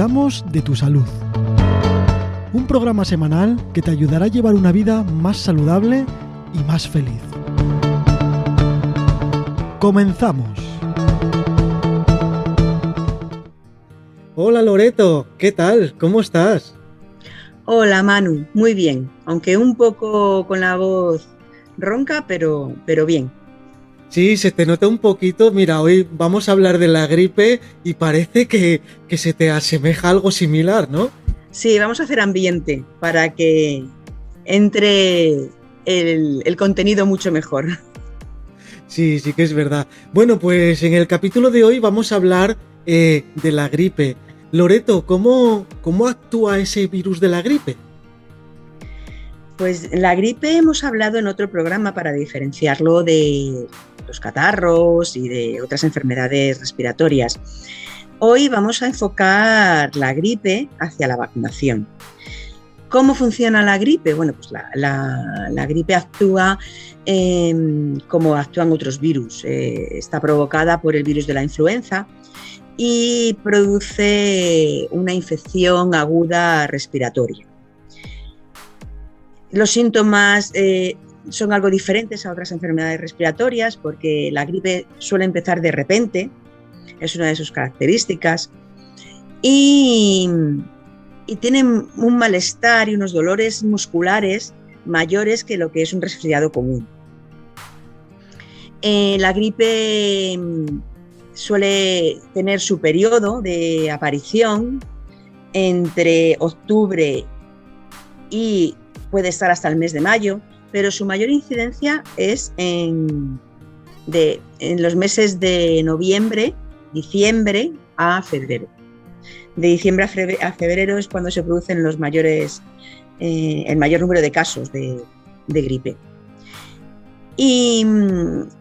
cuidamos de tu salud. Un programa semanal que te ayudará a llevar una vida más saludable y más feliz. Comenzamos. Hola Loreto, ¿qué tal? ¿Cómo estás? Hola Manu, muy bien, aunque un poco con la voz ronca, pero, pero bien. Sí, se te nota un poquito. Mira, hoy vamos a hablar de la gripe y parece que, se te asemeja algo similar, ¿no? Sí, vamos a hacer ambiente para que entre el, contenido mucho mejor. Sí, sí que es verdad. Bueno, pues en el capítulo de hoy vamos a hablar eh, de la gripe. Loreto, ¿cómo, ¿cómo actúa ese virus de la gripe? Pues la gripe hemos hablado en otro programa para diferenciarlo de los catarros y de otras enfermedades respiratorias. Hoy vamos a enfocar la gripe hacia la vacunación. ¿Cómo funciona la gripe? Bueno, pues la, gripe actúa em, como actúan otros virus. Eh, está provocada por el virus de la influenza y produce una infección aguda respiratoria. Los síntomas eh, son algo diferentes a otras enfermedades respiratorias porque la gripe suele empezar de repente, es una de sus características, y, tienen un malestar y unos dolores musculares mayores que lo que es un resfriado común. Eh, la gripe mm, suele tener su periodo de aparición entre octubre y puede estar hasta el mes de mayo, pero su mayor incidencia es en, los meses de noviembre, diciembre a febrero. De diciembre a febrero es cuando se producen los mayores, eh, el mayor número de casos de, gripe. Y,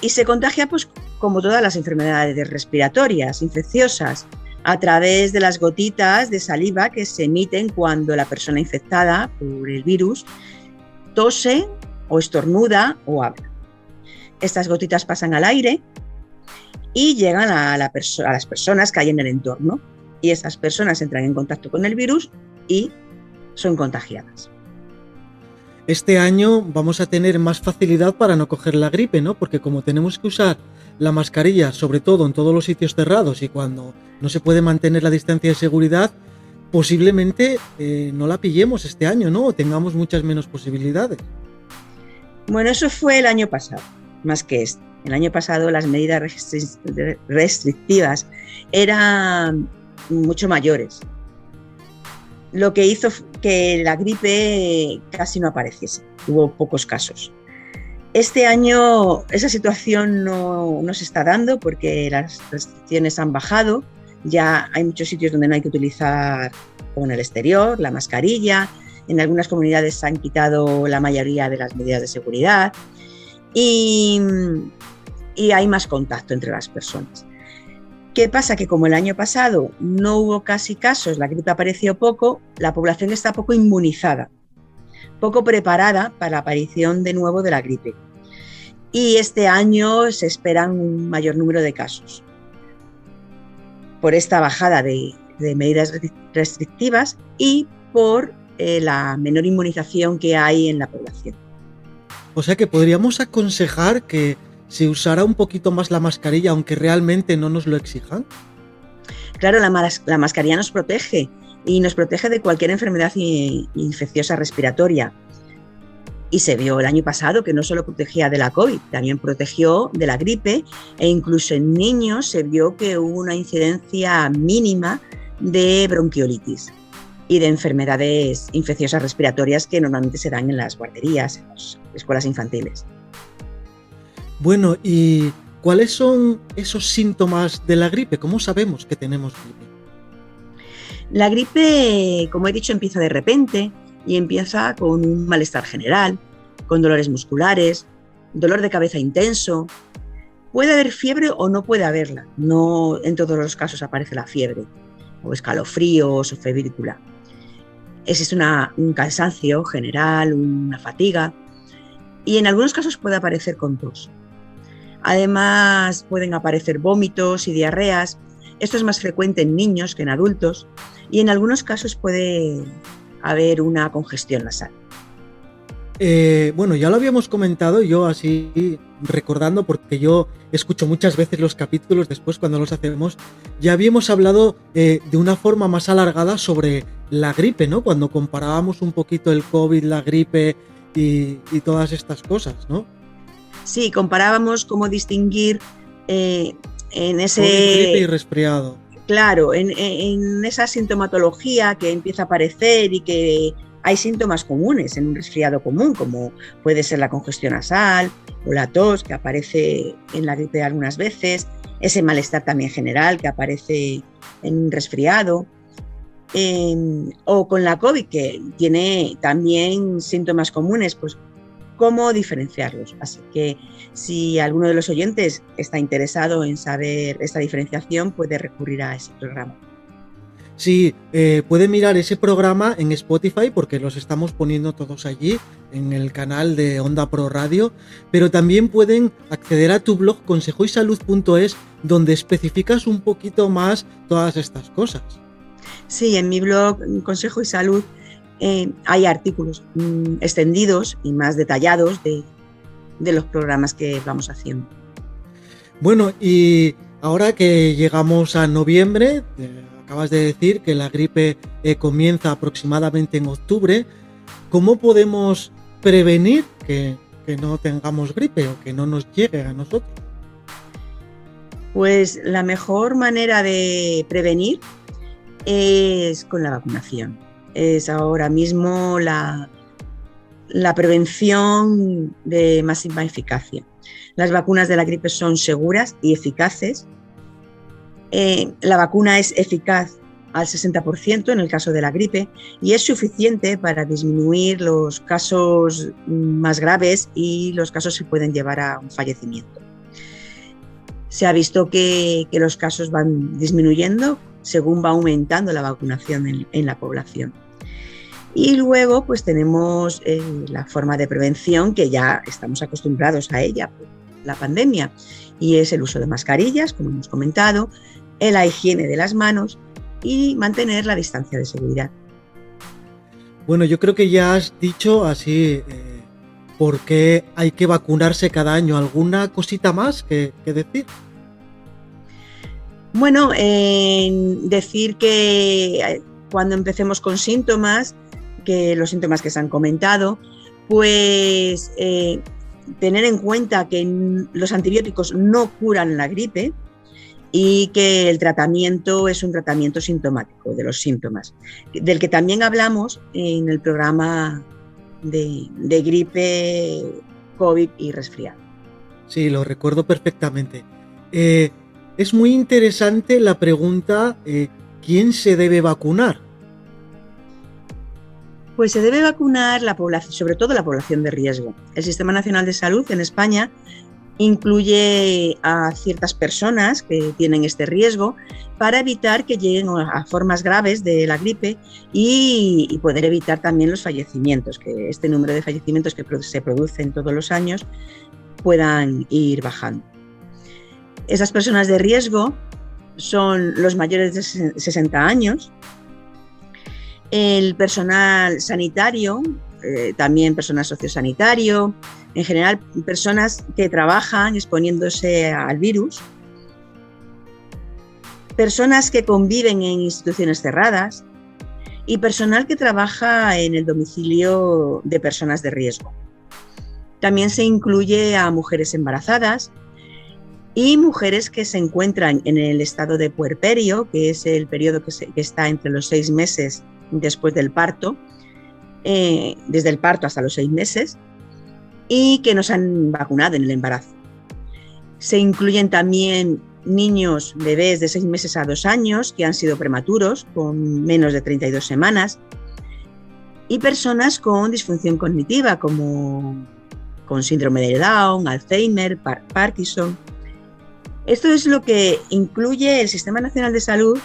y, se contagia, pues, como todas las enfermedades respiratorias, infecciosas, a través de las gotitas de saliva que se emiten cuando la persona infectada por el virus tose o estornuda o habla. Estas gotitas pasan al aire y llegan a, las personas que hay en el entorno y esas personas entran en contacto con el virus y son contagiadas. Este año vamos a tener más facilidad para no coger la gripe, ¿no? Porque como tenemos que usar la mascarilla, sobre todo en todos los sitios cerrados y cuando no se puede mantener la distancia de seguridad, posiblemente eh, no la pillemos este año, ¿no? O tengamos muchas menos posibilidades. Bueno, eso fue el año pasado, más que este. El año pasado las medidas restrictivas eran mucho mayores, lo que hizo que la gripe casi no apareciese. Hubo pocos casos. Este año esa situación no, no, se está dando porque las restricciones han bajado. Ya hay muchos sitios donde no hay que utilizar, como en el exterior, la mascarilla, en algunas comunidades se han quitado la mayoría de las medidas de seguridad y, hay más contacto entre las personas. ¿Qué pasa? Que como el año pasado no hubo casi casos, la gripe apareció poco, la población está poco inmunizada, poco preparada para la aparición de nuevo de la gripe. Y este año se esperan un mayor número de casos. Por esta bajada de medidas restrictivas y por eh, la menor inmunización que hay en la población. O sea que podríamos aconsejar que se usara un poquito más la mascarilla, aunque realmente no nos lo exijan. Claro, la, la mascarilla nos protege y nos protege de cualquier enfermedad infecciosa respiratoria. Y se vio el año pasado que no solo protegía de la COVID, también protegió de la gripe e incluso en niños se vio que hubo una incidencia mínima de bronquiolitis y de enfermedades infecciosas respiratorias que normalmente se dan en las guarderías, en las escuelas infantiles. Bueno, ¿y cuáles son esos síntomas de la gripe? ¿Cómo sabemos que tenemos gripe? La gripe, como he dicho, empieza de repente y empieza con un malestar general, con dolores musculares, dolor de cabeza intenso. Puede haber fiebre o no puede haberla. No en todos los casos aparece la fiebre, o escalofríos o febrícula existe un cansancio general, una fatiga y en algunos casos puede aparecer con tos. Además pueden aparecer vómitos y diarreas. Esto es más frecuente en niños que en adultos y en algunos casos puede haber una congestión nasal. Eh, bueno, ya lo habíamos comentado, yo así recordando, porque yo escucho muchas veces los capítulos después cuando los hacemos, ya habíamos hablado eh, de una forma más alargada sobre la gripe, ¿no? Cuando comparábamos un poquito el COVID, la gripe y, todas estas cosas, ¿no? Sí, comparábamos cómo distinguir eh, en ese... gripe y resfriado. Claro, en, en esa sintomatología que empieza a aparecer y que hay síntomas comunes en un resfriado común, como puede ser la congestión nasal o la tos, que aparece en la gripe algunas veces, ese malestar también general que aparece en un resfriado, o con la COVID, que tiene también síntomas comunes, pues cómo diferenciarlos. Así que si alguno de los oyentes está interesado en saber esta diferenciación, puede recurrir a ese programa. Sí, eh, puede mirar ese programa en Spotify porque los estamos poniendo todos allí en el canal de Onda Pro Radio, pero también pueden acceder a tu blog consejoysalud.es donde especificas un poquito más todas estas cosas. Sí, en mi blog Consejo y Salud eh, hay artículos mm, extendidos y más detallados de, de los programas que vamos haciendo. Bueno, y ahora que llegamos a noviembre, acabas de decir que la gripe eh, comienza aproximadamente en octubre. ¿Cómo podemos prevenir que, no tengamos gripe o que no nos llegue a nosotros? Pues la mejor manera de prevenir es con la vacunación. Es ahora mismo la, la prevención de máxima eficacia. Las vacunas de la gripe son seguras y eficaces eh, la vacuna es eficaz al 60% en el caso de la gripe y es suficiente para disminuir los casos más graves y los casos que pueden llevar a un fallecimiento. Se ha visto que, los casos van disminuyendo según va aumentando la vacunación en, la población. Y luego pues tenemos eh, la forma de prevención que ya estamos acostumbrados a ella por la pandemia y es el uso de mascarillas, como hemos comentado, la higiene de las manos y mantener la distancia de seguridad. Bueno, yo creo que ya has dicho así eh, por qué hay que vacunarse cada año. ¿Alguna cosita más que, decir? Bueno, decir que eh, cuando empecemos con síntomas, que los síntomas que se han comentado, pues eh, tener en cuenta que los antibióticos no curan la gripe, y que el tratamiento es un tratamiento sintomático de los síntomas, del que también hablamos en el programa de, gripe, COVID y resfriado. Sí, lo recuerdo perfectamente. Eh, es muy interesante la pregunta, eh, ¿quién se debe vacunar? Pues se debe vacunar la población, sobre todo la población de riesgo. El Sistema Nacional de Salud en España incluye a ciertas personas que tienen este riesgo para evitar que lleguen a formas graves de la gripe y, poder evitar también los fallecimientos, que este número de fallecimientos que se producen todos los años puedan ir bajando. Esas personas de riesgo son los mayores de 60 años, el personal sanitario, eh, también personal sociosanitario, en general personas que trabajan exponiéndose al virus, personas que conviven en instituciones cerradas y personal que trabaja en el domicilio de personas de riesgo. También se incluye a mujeres embarazadas y mujeres que se encuentran en el estado de puerperio, que es el periodo que, está entre los seis meses después del parto, eh, desde el parto hasta los seis meses, y que no se han vacunado en el embarazo. Se incluyen también niños, bebés de 6 meses a 2 años que han sido prematuros, con menos de 32 semanas, y personas con disfunción cognitiva, como con síndrome de Down, Alzheimer, Parkinson. Esto es lo que incluye el Sistema Nacional de Salud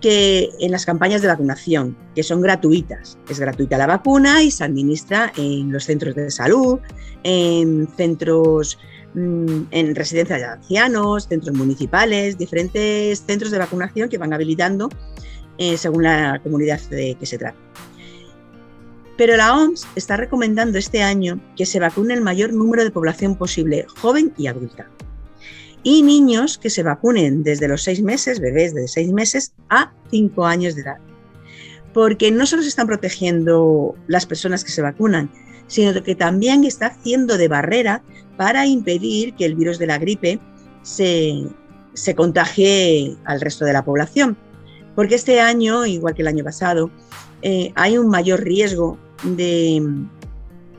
que en las campañas de vacunación, que son gratuitas. Es gratuita la vacuna y se administra en los centros de salud, en centros mm, en residencias de ancianos, centros municipales, diferentes centros de vacunación que van habilitando eh, según la comunidad de que se trata. Pero la OMS está recomendando este año que se vacune el mayor número de población posible, joven y adulta. Y niños que se vacunen desde los seis meses, bebés de seis meses, a cinco años de edad. Porque no solo se están protegiendo las personas que se vacunan, sino que también está haciendo de barrera para impedir que el virus de la gripe se, se contagie al resto de la población. Porque este año, igual que el año pasado, eh, hay un mayor riesgo de,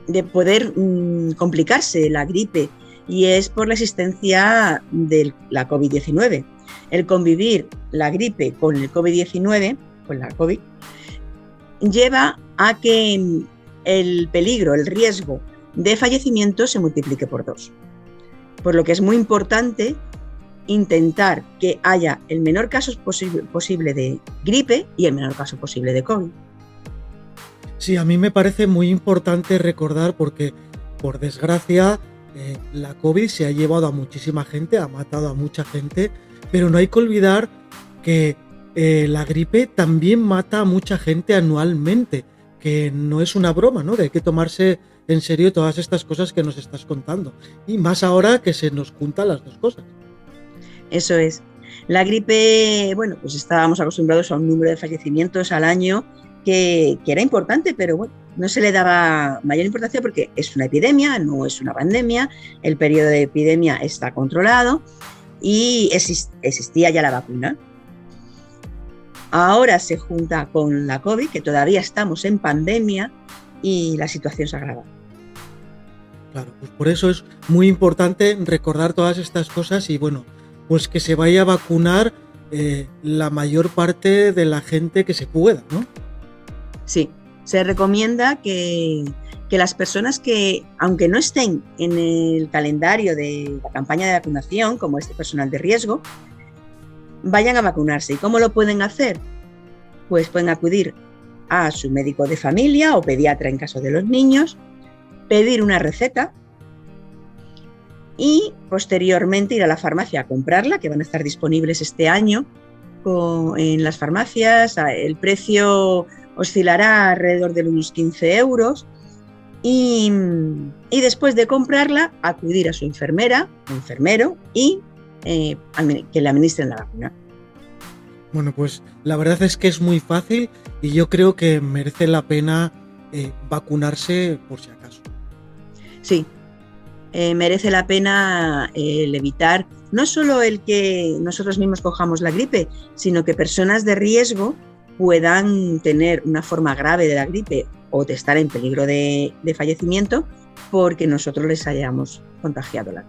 de poder mm, complicarse la gripe y es por la existencia de la COVID-19. El convivir la gripe con el COVID-19, con la COVID, lleva a que el peligro, el riesgo de fallecimiento se multiplique por dos. Por lo que es muy importante intentar que haya el menor caso posible, posible de gripe y el menor caso posible de COVID. Sí, a mí me parece muy importante recordar porque, por desgracia, eh, la COVID se ha llevado a muchísima gente, ha matado a mucha gente, pero no hay que olvidar que eh, la gripe también mata a mucha gente anualmente, que no es una broma, ¿no? Que hay que tomarse en serio todas estas cosas que nos estás contando. Y más ahora que se nos juntan las dos cosas. Eso es. La gripe, bueno, pues estábamos acostumbrados a un número de fallecimientos al año que, era importante, pero bueno, no se le daba mayor importancia porque es una epidemia, no es una pandemia, el periodo de epidemia está controlado y existía ya la vacuna. Ahora se junta con la COVID, que todavía estamos en pandemia y la situación se agrava. Claro, pues por eso es muy importante recordar todas estas cosas y bueno, pues que se vaya a vacunar eh, la mayor parte de la gente que se pueda, ¿no? Sí, se recomienda que, las personas que, aunque no estén en el calendario de la campaña de vacunación, como este personal de riesgo, vayan a vacunarse. ¿Y cómo lo pueden hacer? Pues pueden acudir a su médico de familia o pediatra en caso de los niños, pedir una receta y posteriormente ir a la farmacia a comprarla, que van a estar disponibles este año en las farmacias. El precio oscilará alrededor de unos 15 euros. Y, después de comprarla, acudir a su enfermera o enfermero y eh, que le administren la vacuna. Bueno, pues la verdad es que es muy fácil y yo creo que merece la pena eh, vacunarse por si acaso. Sí, eh, merece la pena el evitar no solo el que nosotros mismos cojamos la gripe, sino que personas de riesgo puedan tener una forma grave de la gripe o de estar en peligro de, fallecimiento porque nosotros les hayamos contagiado la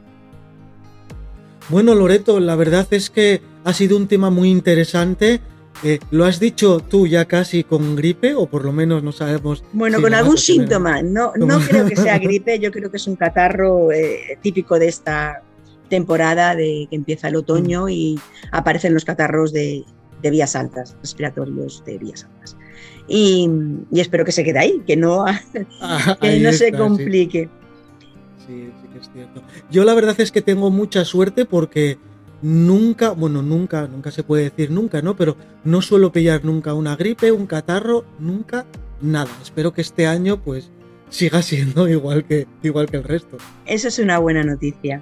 Bueno, Loreto, la verdad es que ha sido un tema muy interesante. Eh, ¿Lo has dicho tú ya casi con gripe o por lo menos no sabemos? Bueno, con algún síntoma. No, no creo que sea gripe, yo creo que es un catarro eh, típico de esta temporada de que empieza el otoño mm. y aparecen los catarros de, de vías altas, respiratorios de vías altas. Y, espero que se quede ahí, que no, ah, no se complique. Sí. sí, que es cierto. Yo la verdad es que tengo mucha suerte porque nunca, bueno, nunca, nunca se puede decir nunca, ¿no? Pero no suelo pillar nunca una gripe, un catarro, nunca nada. Espero que este año pues siga siendo igual que, igual que el resto. Eso es una buena noticia.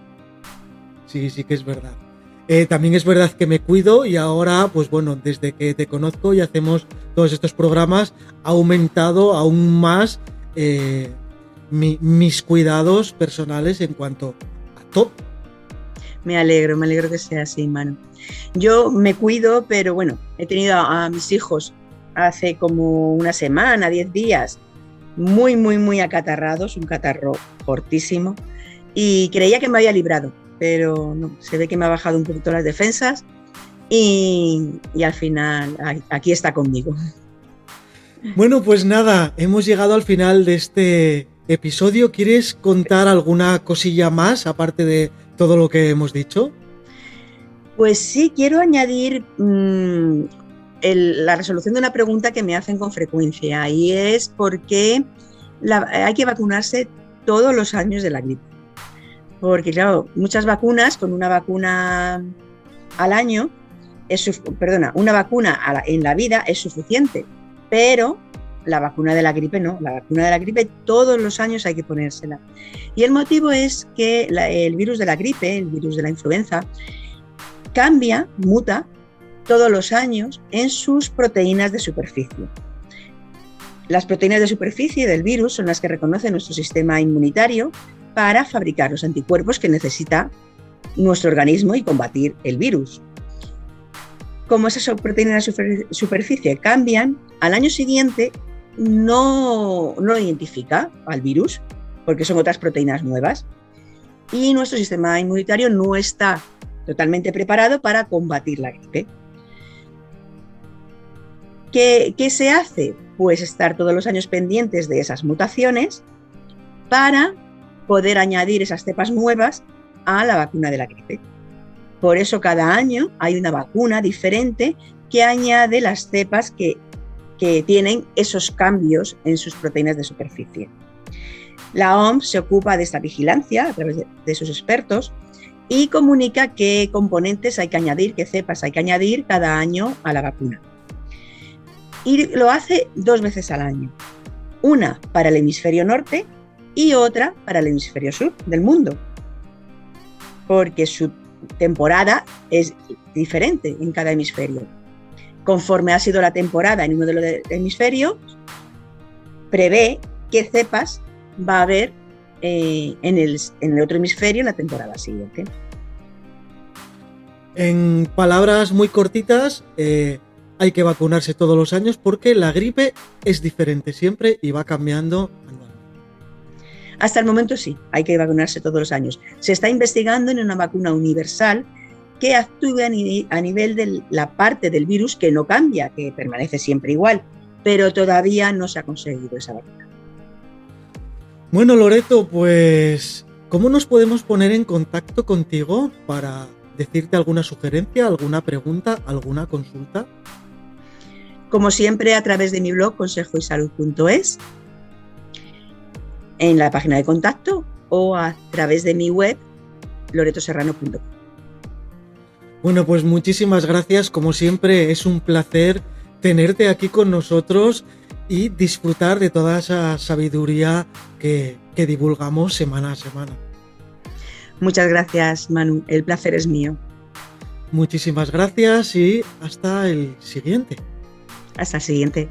Sí, sí que es verdad. Eh, también es verdad que me cuido y ahora, pues bueno, desde que te conozco y hacemos todos estos programas, ha aumentado aún más eh, mis cuidados personales en cuanto a todo. Me alegro, me alegro que sea así, Manu. Yo me cuido, pero bueno, he tenido a, a mis hijos hace como una semana, diez días, muy, muy, muy acatarrados, un catarro fortísimo, y creía que me había librado pero no, se ve que me ha bajado un poquito las defensas y, al final aquí está conmigo. Bueno, pues nada, hemos llegado al final de este episodio. ¿Quieres contar alguna cosilla más aparte de todo lo que hemos dicho? Pues sí, quiero añadir mm, la resolución de una pregunta que me hacen con frecuencia y es por qué hay que vacunarse todos los años de la gripe Porque, claro, muchas vacunas, con una vacuna al año, es, perdona, una vacuna en la vida es suficiente, pero la vacuna de la gripe no, la vacuna de la gripe todos los años hay que ponérsela. Y el motivo es que el virus de la gripe, el virus de la influenza, cambia, muta todos los años en sus proteínas de superficie. Las proteínas de superficie del virus son las que reconoce nuestro sistema inmunitario para fabricar los anticuerpos que necesita nuestro organismo y combatir el virus. Como esas proteínas de superficie cambian, al año siguiente no, no identifica al virus, porque son otras proteínas nuevas, y nuestro sistema inmunitario no está totalmente preparado para combatir la gripe. ¿Qué, ¿Qué, se hace? Pues estar todos los años pendientes de esas mutaciones para poder añadir esas cepas nuevas a la vacuna de la gripe. Por eso cada año hay una vacuna diferente que añade las cepas que que tienen esos cambios en sus proteínas de superficie. La OMS se ocupa de esta vigilancia a través de, sus expertos y comunica qué componentes hay que añadir, qué cepas hay que añadir cada año a la vacuna. Y lo hace dos veces al año. Una para el hemisferio norte y otra para el hemisferio sur del mundo. Porque su temporada es diferente en cada hemisferio conforme ha sido la temporada en uno de los hemisferios, prevé qué cepas va a haber eh, en, el, otro hemisferio en la temporada siguiente. En palabras muy cortitas, eh, hay que vacunarse todos los años porque la gripe es diferente siempre y va cambiando. Hasta el momento sí, hay que vacunarse todos los años. Se está investigando en una vacuna universal que actúe a, nivel de la parte del virus que no cambia, que permanece siempre igual, pero todavía no se ha conseguido esa vacuna. Bueno, Loreto, pues, ¿cómo nos podemos poner en contacto contigo para decirte alguna sugerencia, alguna pregunta, alguna consulta? Como siempre, a través de mi blog consejoysalud.es, en la página de contacto o a través de mi web loretoserrano.com. Bueno, pues muchísimas gracias. Como siempre, es un placer tenerte aquí con nosotros y disfrutar de toda esa sabiduría que, divulgamos semana a semana. Muchas gracias, Manu. El placer es mío. Muchísimas gracias y hasta el siguiente. Hasta el siguiente.